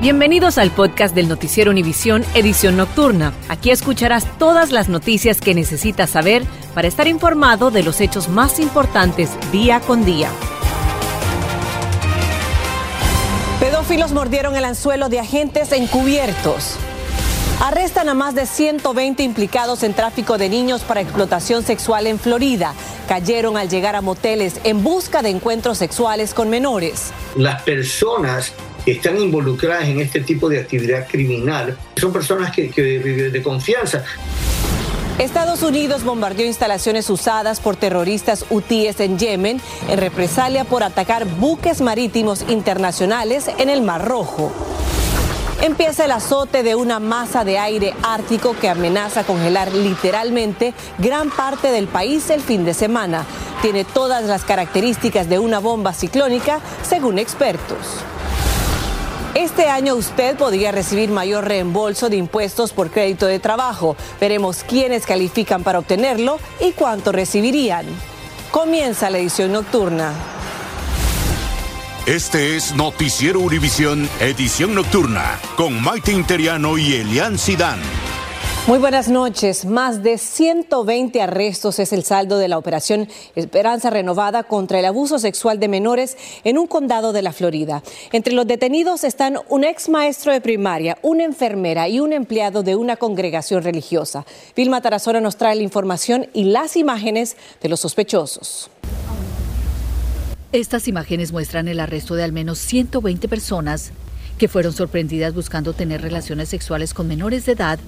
Bienvenidos al podcast del Noticiero Univisión Edición Nocturna. Aquí escucharás todas las noticias que necesitas saber para estar informado de los hechos más importantes día con día. Pedófilos mordieron el anzuelo de agentes encubiertos. Arrestan a más de 120 implicados en tráfico de niños para explotación sexual en Florida. Cayeron al llegar a moteles en busca de encuentros sexuales con menores. Las personas están involucradas en este tipo de actividad criminal son personas que, que de confianza. Estados Unidos bombardeó instalaciones usadas por terroristas hutíes en Yemen en represalia por atacar buques marítimos internacionales en el Mar Rojo. Empieza el azote de una masa de aire ártico que amenaza congelar literalmente gran parte del país el fin de semana. Tiene todas las características de una bomba ciclónica, según expertos. Este año usted podría recibir mayor reembolso de impuestos por crédito de trabajo. Veremos quiénes califican para obtenerlo y cuánto recibirían. Comienza la edición nocturna. Este es Noticiero Univisión, edición nocturna, con Maite Interiano y Elian Sidán. Muy buenas noches. Más de 120 arrestos es el saldo de la operación Esperanza Renovada contra el abuso sexual de menores en un condado de la Florida. Entre los detenidos están un ex maestro de primaria, una enfermera y un empleado de una congregación religiosa. Vilma Tarazona nos trae la información y las imágenes de los sospechosos. Estas imágenes muestran el arresto de al menos 120 personas que fueron sorprendidas buscando tener relaciones sexuales con menores de edad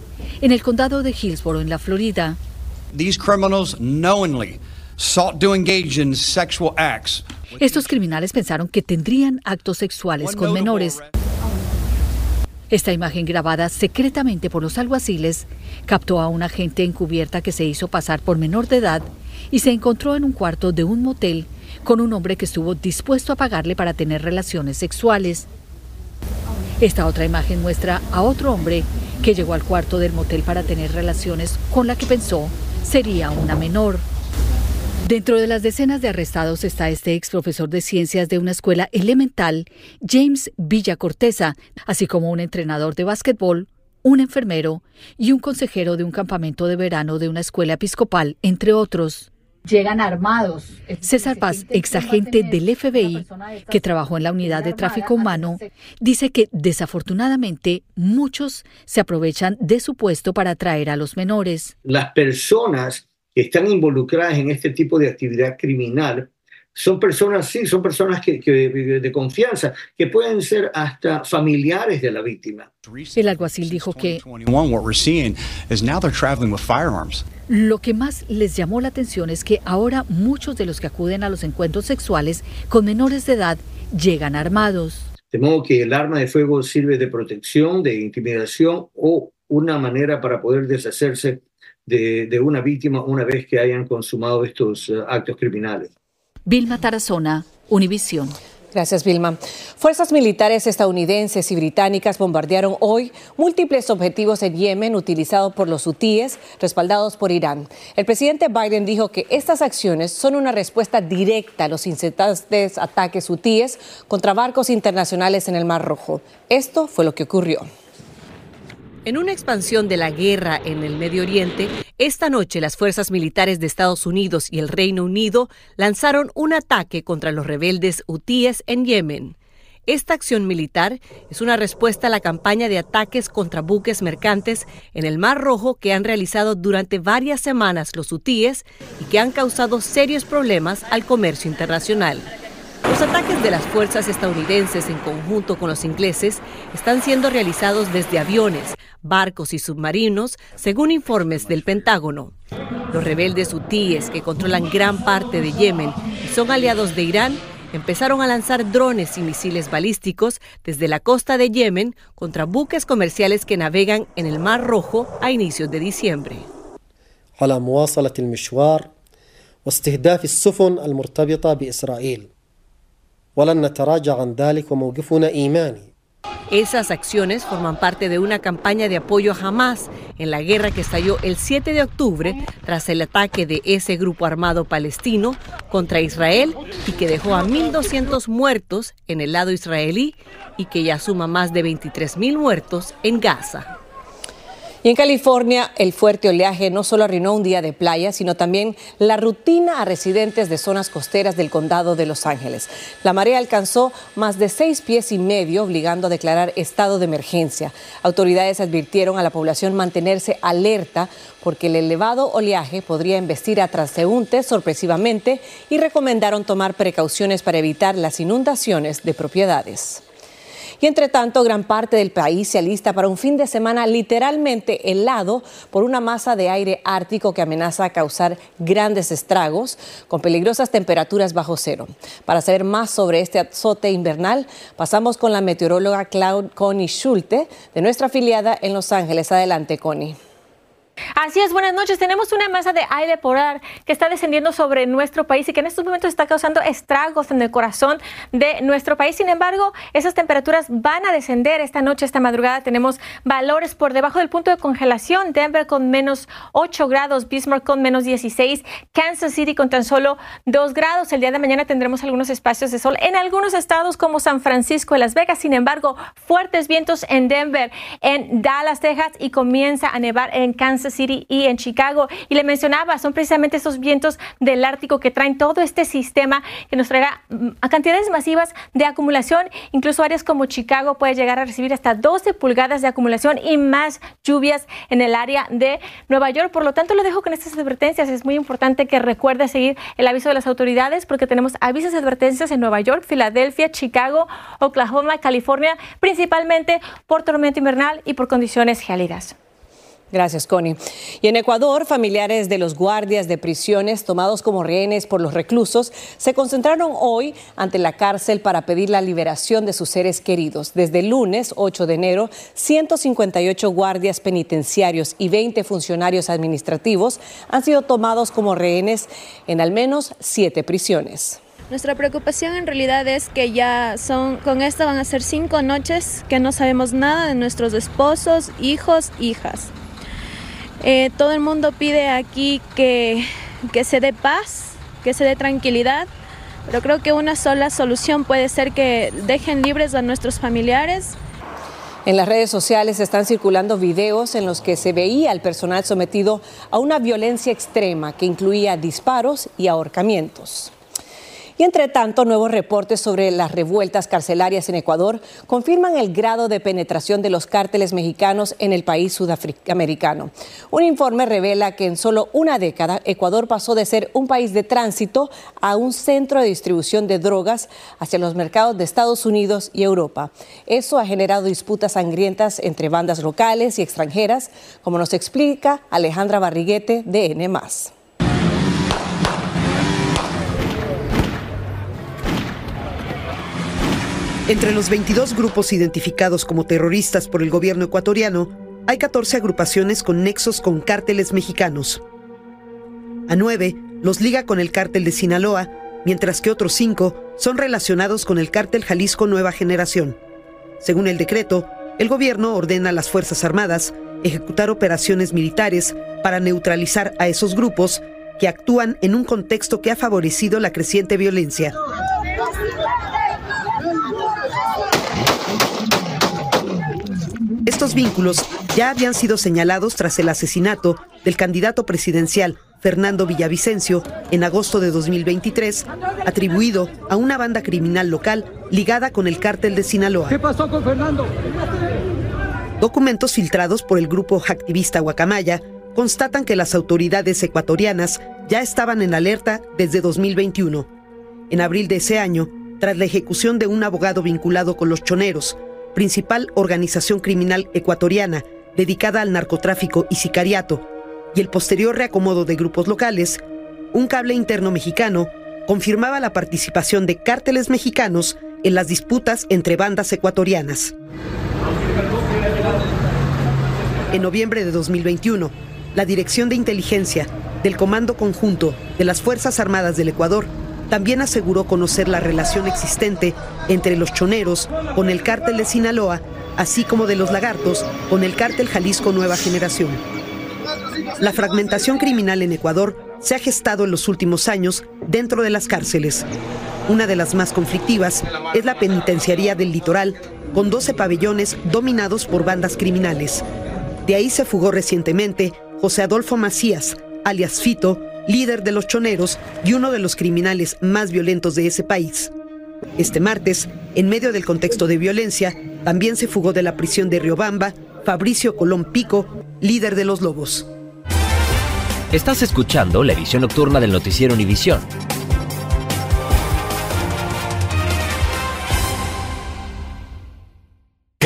en el condado de Hillsborough, en la Florida. Estos criminales pensaron que tendrían actos sexuales con menores. Esta imagen grabada secretamente por los alguaciles captó a una agente encubierta que se hizo pasar por menor de edad y se encontró en un cuarto de un motel con un hombre que estuvo dispuesto a pagarle para tener relaciones sexuales. Esta otra imagen muestra a otro hombre que llegó al cuarto del motel para tener relaciones con la que pensó sería una menor. Dentro de las decenas de arrestados está este ex profesor de ciencias de una escuela elemental, James Villa Corteza, así como un entrenador de básquetbol, un enfermero y un consejero de un campamento de verano de una escuela episcopal, entre otros llegan armados. César Paz, exagente del FBI que trabajó en la unidad de tráfico humano, dice que desafortunadamente muchos se aprovechan de su puesto para atraer a los menores. Las personas que están involucradas en este tipo de actividad criminal son personas, sí, son personas que, de confianza, que pueden ser hasta familiares de la víctima. El alguacil dijo que lo que más les llamó la atención es que ahora muchos de los que acuden a los encuentros sexuales con menores de edad llegan armados. De modo que el arma de fuego sirve de protección, de intimidación o una manera para poder deshacerse de, de una víctima una vez que hayan consumado estos uh, actos criminales. Vilma Tarazona, Univisión. Gracias, Vilma. Fuerzas militares estadounidenses y británicas bombardearon hoy múltiples objetivos en Yemen utilizados por los hutíes, respaldados por Irán. El presidente Biden dijo que estas acciones son una respuesta directa a los incitantes ataques hutíes contra barcos internacionales en el Mar Rojo. Esto fue lo que ocurrió. En una expansión de la guerra en el Medio Oriente, esta noche las fuerzas militares de Estados Unidos y el Reino Unido lanzaron un ataque contra los rebeldes hutíes en Yemen. Esta acción militar es una respuesta a la campaña de ataques contra buques mercantes en el Mar Rojo que han realizado durante varias semanas los hutíes y que han causado serios problemas al comercio internacional. Los ataques de las fuerzas estadounidenses en conjunto con los ingleses están siendo realizados desde aviones, barcos y submarinos, según informes del Pentágono. Los rebeldes hutíes que controlan gran parte de Yemen y son aliados de Irán empezaron a lanzar drones y misiles balísticos desde la costa de Yemen contra buques comerciales que navegan en el Mar Rojo a inicios de diciembre. واستهداف السفن المرتبطة بإسرائيل Esas acciones forman parte de una campaña de apoyo a Hamas en la guerra que estalló el 7 de octubre tras el ataque de ese grupo armado palestino contra Israel y que dejó a 1.200 muertos en el lado israelí y que ya suma más de 23.000 muertos en Gaza. Y en California, el fuerte oleaje no solo arruinó un día de playa, sino también la rutina a residentes de zonas costeras del condado de Los Ángeles. La marea alcanzó más de seis pies y medio, obligando a declarar estado de emergencia. Autoridades advirtieron a la población mantenerse alerta porque el elevado oleaje podría embestir a transeúntes sorpresivamente y recomendaron tomar precauciones para evitar las inundaciones de propiedades. Y entre tanto, gran parte del país se alista para un fin de semana literalmente helado por una masa de aire ártico que amenaza a causar grandes estragos con peligrosas temperaturas bajo cero. Para saber más sobre este azote invernal, pasamos con la meteoróloga Claude Connie Schulte de nuestra afiliada en Los Ángeles. Adelante, Connie. Así es, buenas noches. Tenemos una masa de aire polar que está descendiendo sobre nuestro país y que en estos momentos está causando estragos en el corazón de nuestro país. Sin embargo, esas temperaturas van a descender esta noche, esta madrugada. Tenemos valores por debajo del punto de congelación. Denver con menos 8 grados, Bismarck con menos 16, Kansas City con tan solo 2 grados. El día de mañana tendremos algunos espacios de sol en algunos estados como San Francisco y Las Vegas. Sin embargo, fuertes vientos en Denver, en Dallas, Texas y comienza a nevar en Kansas City y en Chicago. Y le mencionaba, son precisamente esos vientos del Ártico que traen todo este sistema que nos traerá mm, a cantidades masivas de acumulación. Incluso áreas como Chicago puede llegar a recibir hasta 12 pulgadas de acumulación y más lluvias en el área de Nueva York. Por lo tanto, lo dejo con estas advertencias. Es muy importante que recuerde seguir el aviso de las autoridades porque tenemos avisos y advertencias en Nueva York, Filadelfia, Chicago, Oklahoma, California, principalmente por tormenta invernal y por condiciones gélidas. Gracias, Connie. Y en Ecuador, familiares de los guardias de prisiones tomados como rehenes por los reclusos se concentraron hoy ante la cárcel para pedir la liberación de sus seres queridos. Desde el lunes 8 de enero, 158 guardias penitenciarios y 20 funcionarios administrativos han sido tomados como rehenes en al menos siete prisiones. Nuestra preocupación en realidad es que ya son, con esto van a ser cinco noches que no sabemos nada de nuestros esposos, hijos, hijas. Eh, todo el mundo pide aquí que, que se dé paz, que se dé tranquilidad, pero creo que una sola solución puede ser que dejen libres a nuestros familiares. En las redes sociales están circulando videos en los que se veía al personal sometido a una violencia extrema que incluía disparos y ahorcamientos. Y entre tanto, nuevos reportes sobre las revueltas carcelarias en Ecuador confirman el grado de penetración de los cárteles mexicanos en el país sudamericano. Un informe revela que en solo una década Ecuador pasó de ser un país de tránsito a un centro de distribución de drogas hacia los mercados de Estados Unidos y Europa. Eso ha generado disputas sangrientas entre bandas locales y extranjeras, como nos explica Alejandra Barriguete de N. Entre los 22 grupos identificados como terroristas por el gobierno ecuatoriano, hay 14 agrupaciones con nexos con cárteles mexicanos. A nueve los liga con el cártel de Sinaloa, mientras que otros cinco son relacionados con el cártel Jalisco Nueva Generación. Según el decreto, el gobierno ordena a las Fuerzas Armadas ejecutar operaciones militares para neutralizar a esos grupos que actúan en un contexto que ha favorecido la creciente violencia. Estos vínculos ya habían sido señalados tras el asesinato del candidato presidencial Fernando Villavicencio en agosto de 2023, atribuido a una banda criminal local ligada con el cártel de Sinaloa. ¿Qué pasó con Fernando? Documentos filtrados por el grupo activista Guacamaya constatan que las autoridades ecuatorianas ya estaban en alerta desde 2021. En abril de ese año, tras la ejecución de un abogado vinculado con los choneros, principal organización criminal ecuatoriana dedicada al narcotráfico y sicariato, y el posterior reacomodo de grupos locales, un cable interno mexicano confirmaba la participación de cárteles mexicanos en las disputas entre bandas ecuatorianas. En noviembre de 2021, la Dirección de Inteligencia del Comando Conjunto de las Fuerzas Armadas del Ecuador también aseguró conocer la relación existente entre los choneros con el cártel de Sinaloa, así como de los lagartos con el cártel Jalisco Nueva Generación. La fragmentación criminal en Ecuador se ha gestado en los últimos años dentro de las cárceles. Una de las más conflictivas es la penitenciaría del litoral, con 12 pabellones dominados por bandas criminales. De ahí se fugó recientemente José Adolfo Macías, alias Fito, líder de los choneros y uno de los criminales más violentos de ese país. Este martes, en medio del contexto de violencia, también se fugó de la prisión de Riobamba Fabricio Colón Pico, líder de los Lobos. Estás escuchando la edición nocturna del noticiero Univisión.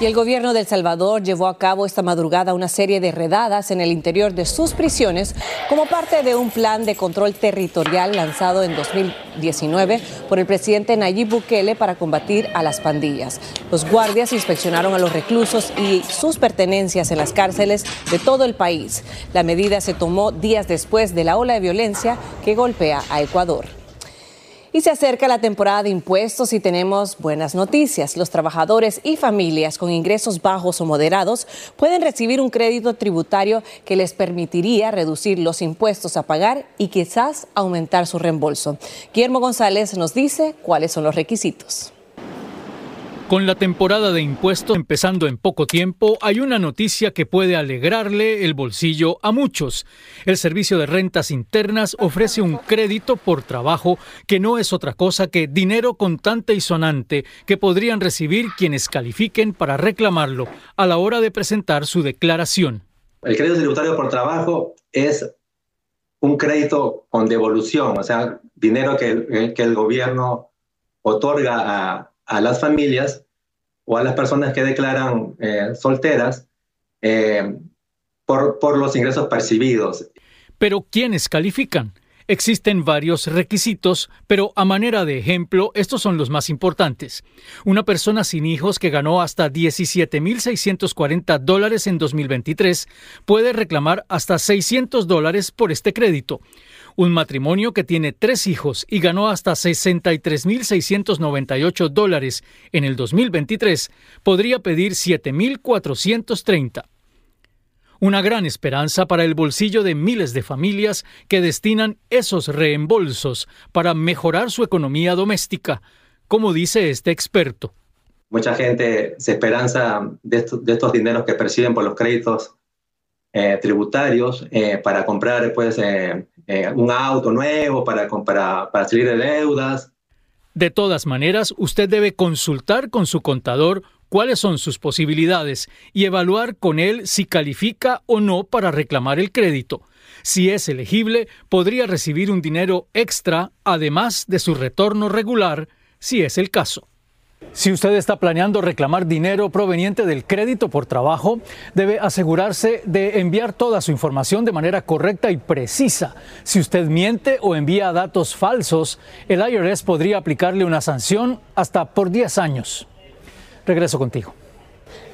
Y el gobierno de El Salvador llevó a cabo esta madrugada una serie de redadas en el interior de sus prisiones como parte de un plan de control territorial lanzado en 2019 por el presidente Nayib Bukele para combatir a las pandillas. Los guardias inspeccionaron a los reclusos y sus pertenencias en las cárceles de todo el país. La medida se tomó días después de la ola de violencia que golpea a Ecuador. Y se acerca la temporada de impuestos y tenemos buenas noticias. Los trabajadores y familias con ingresos bajos o moderados pueden recibir un crédito tributario que les permitiría reducir los impuestos a pagar y quizás aumentar su reembolso. Guillermo González nos dice cuáles son los requisitos. Con la temporada de impuestos empezando en poco tiempo, hay una noticia que puede alegrarle el bolsillo a muchos. El Servicio de Rentas Internas ofrece un crédito por trabajo que no es otra cosa que dinero contante y sonante que podrían recibir quienes califiquen para reclamarlo a la hora de presentar su declaración. El crédito tributario por trabajo es un crédito con devolución, o sea, dinero que, que el gobierno otorga a, a las familias o a las personas que declaran eh, solteras eh, por, por los ingresos percibidos. Pero ¿quiénes califican? Existen varios requisitos, pero a manera de ejemplo, estos son los más importantes. Una persona sin hijos que ganó hasta 17.640 dólares en 2023 puede reclamar hasta 600 dólares por este crédito. Un matrimonio que tiene tres hijos y ganó hasta 63.698 dólares en el 2023 podría pedir 7.430. Una gran esperanza para el bolsillo de miles de familias que destinan esos reembolsos para mejorar su economía doméstica, como dice este experto. Mucha gente se esperanza de estos, de estos dineros que perciben por los créditos eh, tributarios eh, para comprar pues, eh, un auto nuevo, para, para, para salir de deudas. De todas maneras, usted debe consultar con su contador cuáles son sus posibilidades y evaluar con él si califica o no para reclamar el crédito. Si es elegible, podría recibir un dinero extra además de su retorno regular, si es el caso. Si usted está planeando reclamar dinero proveniente del crédito por trabajo, debe asegurarse de enviar toda su información de manera correcta y precisa. Si usted miente o envía datos falsos, el IRS podría aplicarle una sanción hasta por 10 años. Regreso contigo.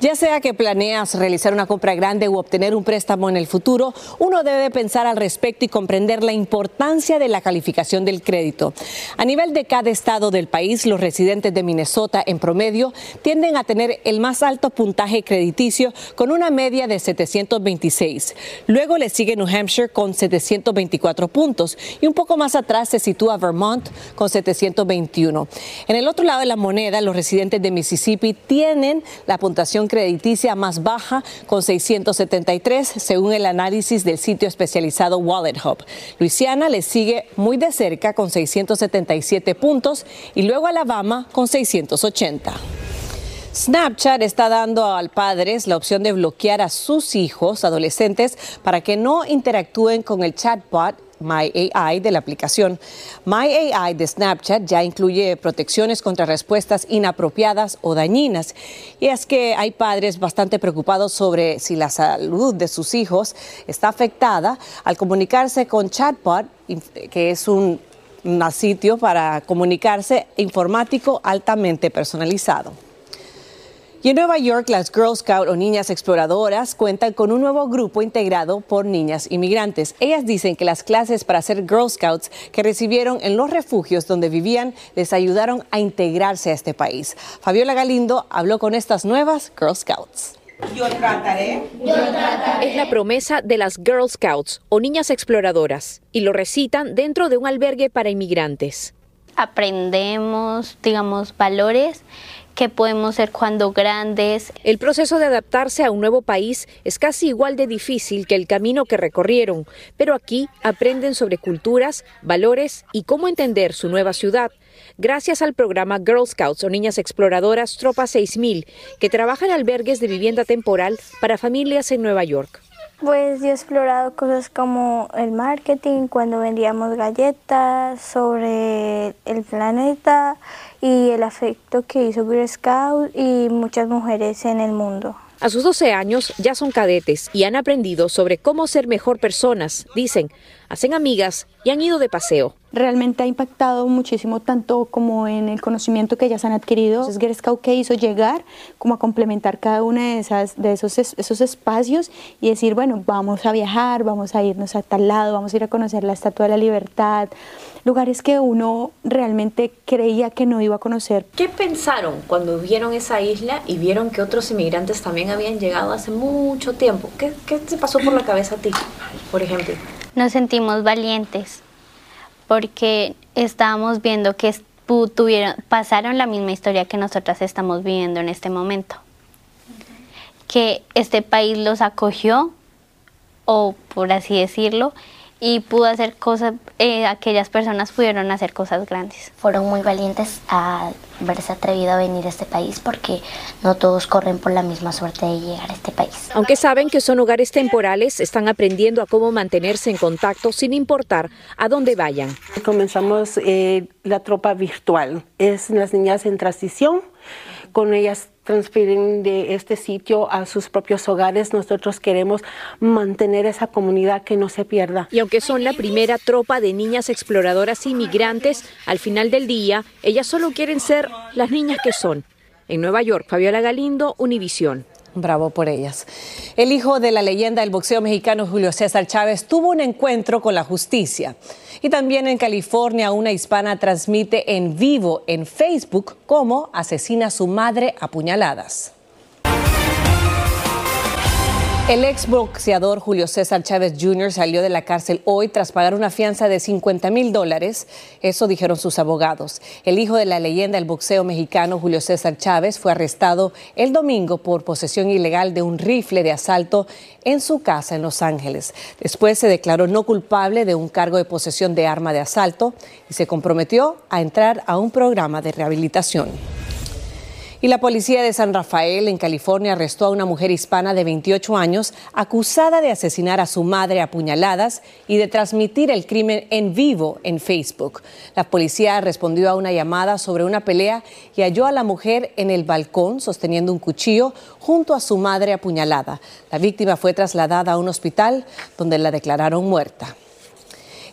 Ya sea que planeas realizar una compra grande u obtener un préstamo en el futuro, uno debe pensar al respecto y comprender la importancia de la calificación del crédito. A nivel de cada estado del país, los residentes de Minnesota en promedio tienden a tener el más alto puntaje crediticio con una media de 726. Luego le sigue New Hampshire con 724 puntos y un poco más atrás se sitúa Vermont con 721. En el otro lado de la moneda, los residentes de Mississippi tienen la puntuación crediticia más baja con 673 según el análisis del sitio especializado Wallet Hub. Luisiana le sigue muy de cerca con 677 puntos y luego Alabama con 680. Snapchat está dando al padres la opción de bloquear a sus hijos adolescentes para que no interactúen con el chatbot MyAI de la aplicación. MyAI de Snapchat ya incluye protecciones contra respuestas inapropiadas o dañinas. Y es que hay padres bastante preocupados sobre si la salud de sus hijos está afectada al comunicarse con Chatbot, que es un, un sitio para comunicarse informático altamente personalizado. Y en Nueva York, las Girl Scout o niñas exploradoras cuentan con un nuevo grupo integrado por niñas inmigrantes. Ellas dicen que las clases para ser Girl Scouts que recibieron en los refugios donde vivían les ayudaron a integrarse a este país. Fabiola Galindo habló con estas nuevas Girl Scouts. Yo trataré. Yo trataré. Es la promesa de las Girl Scouts o niñas exploradoras y lo recitan dentro de un albergue para inmigrantes. Aprendemos, digamos, valores qué podemos ser cuando grandes. El proceso de adaptarse a un nuevo país es casi igual de difícil que el camino que recorrieron, pero aquí aprenden sobre culturas, valores y cómo entender su nueva ciudad. Gracias al programa Girl Scouts o Niñas Exploradoras Tropa 6000, que trabaja en albergues de vivienda temporal para familias en Nueva York. Pues yo he explorado cosas como el marketing, cuando vendíamos galletas, sobre el planeta y el afecto que hizo Girl Scout y muchas mujeres en el mundo. A sus 12 años ya son cadetes y han aprendido sobre cómo ser mejor personas, dicen, hacen amigas y han ido de paseo. Realmente ha impactado muchísimo tanto como en el conocimiento que ellas han adquirido. Es Girl Scout que hizo llegar como a complementar cada uno de, esas, de esos, esos espacios y decir, bueno, vamos a viajar, vamos a irnos a tal lado, vamos a ir a conocer la Estatua de la Libertad, lugares que uno realmente creía que no iba a conocer. ¿Qué pensaron cuando vieron esa isla y vieron que otros inmigrantes también habían llegado hace mucho tiempo? ¿Qué, qué te pasó por la cabeza a ti, por ejemplo? Nos sentimos valientes porque estábamos viendo que tuvieron, pasaron la misma historia que nosotras estamos viviendo en este momento. Que este país los acogió, o por así decirlo, y pudo hacer cosas, eh, aquellas personas pudieron hacer cosas grandes. Fueron muy valientes a verse atrevido a venir a este país porque no todos corren por la misma suerte de llegar a este país. Aunque saben que son hogares temporales, están aprendiendo a cómo mantenerse en contacto sin importar a dónde vayan. Comenzamos eh, la tropa virtual, es las niñas en transición, con ellas transfieren de este sitio a sus propios hogares. Nosotros queremos mantener esa comunidad que no se pierda. Y aunque son la primera tropa de niñas exploradoras inmigrantes, al final del día, ellas solo quieren ser las niñas que son. En Nueva York, Fabiola Galindo, Univisión. Bravo por ellas. El hijo de la leyenda del boxeo mexicano Julio César Chávez tuvo un encuentro con la justicia. Y también en California una hispana transmite en vivo en Facebook cómo asesina a su madre a puñaladas. El ex boxeador Julio César Chávez Jr. salió de la cárcel hoy tras pagar una fianza de 50 mil dólares. Eso dijeron sus abogados. El hijo de la leyenda del boxeo mexicano Julio César Chávez fue arrestado el domingo por posesión ilegal de un rifle de asalto en su casa en Los Ángeles. Después se declaró no culpable de un cargo de posesión de arma de asalto y se comprometió a entrar a un programa de rehabilitación. Y la policía de San Rafael, en California, arrestó a una mujer hispana de 28 años acusada de asesinar a su madre a puñaladas y de transmitir el crimen en vivo en Facebook. La policía respondió a una llamada sobre una pelea y halló a la mujer en el balcón sosteniendo un cuchillo junto a su madre apuñalada. La víctima fue trasladada a un hospital donde la declararon muerta.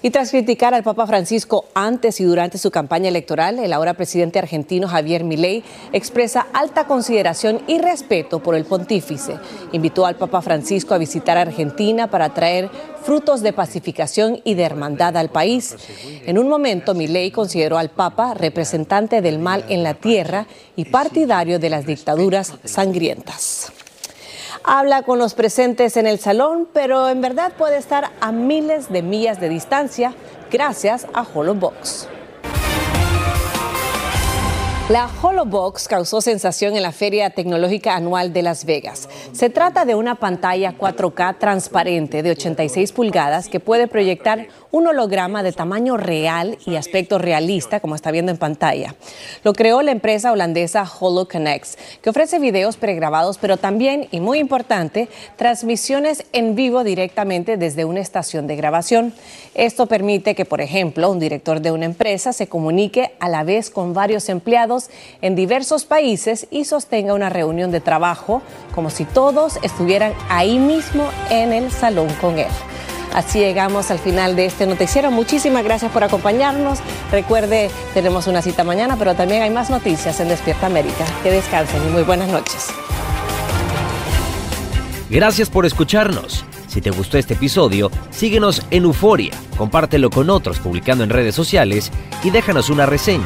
Y tras criticar al Papa Francisco antes y durante su campaña electoral, el ahora presidente argentino Javier Milei expresa alta consideración y respeto por el pontífice. Invitó al Papa Francisco a visitar Argentina para traer frutos de pacificación y de hermandad al país. En un momento, Milei consideró al Papa representante del mal en la tierra y partidario de las dictaduras sangrientas habla con los presentes en el salón, pero en verdad puede estar a miles de millas de distancia gracias a Holobox. La HoloBox causó sensación en la Feria Tecnológica Anual de Las Vegas. Se trata de una pantalla 4K transparente de 86 pulgadas que puede proyectar un holograma de tamaño real y aspecto realista, como está viendo en pantalla. Lo creó la empresa holandesa HoloConnects, que ofrece videos pregrabados, pero también, y muy importante, transmisiones en vivo directamente desde una estación de grabación. Esto permite que, por ejemplo, un director de una empresa se comunique a la vez con varios en diversos países y sostenga una reunión de trabajo como si todos estuvieran ahí mismo en el salón con él. Así llegamos al final de este noticiero. Muchísimas gracias por acompañarnos. Recuerde, tenemos una cita mañana, pero también hay más noticias en Despierta América. Que descansen y muy buenas noches. Gracias por escucharnos. Si te gustó este episodio, síguenos en Euforia, compártelo con otros publicando en redes sociales y déjanos una reseña.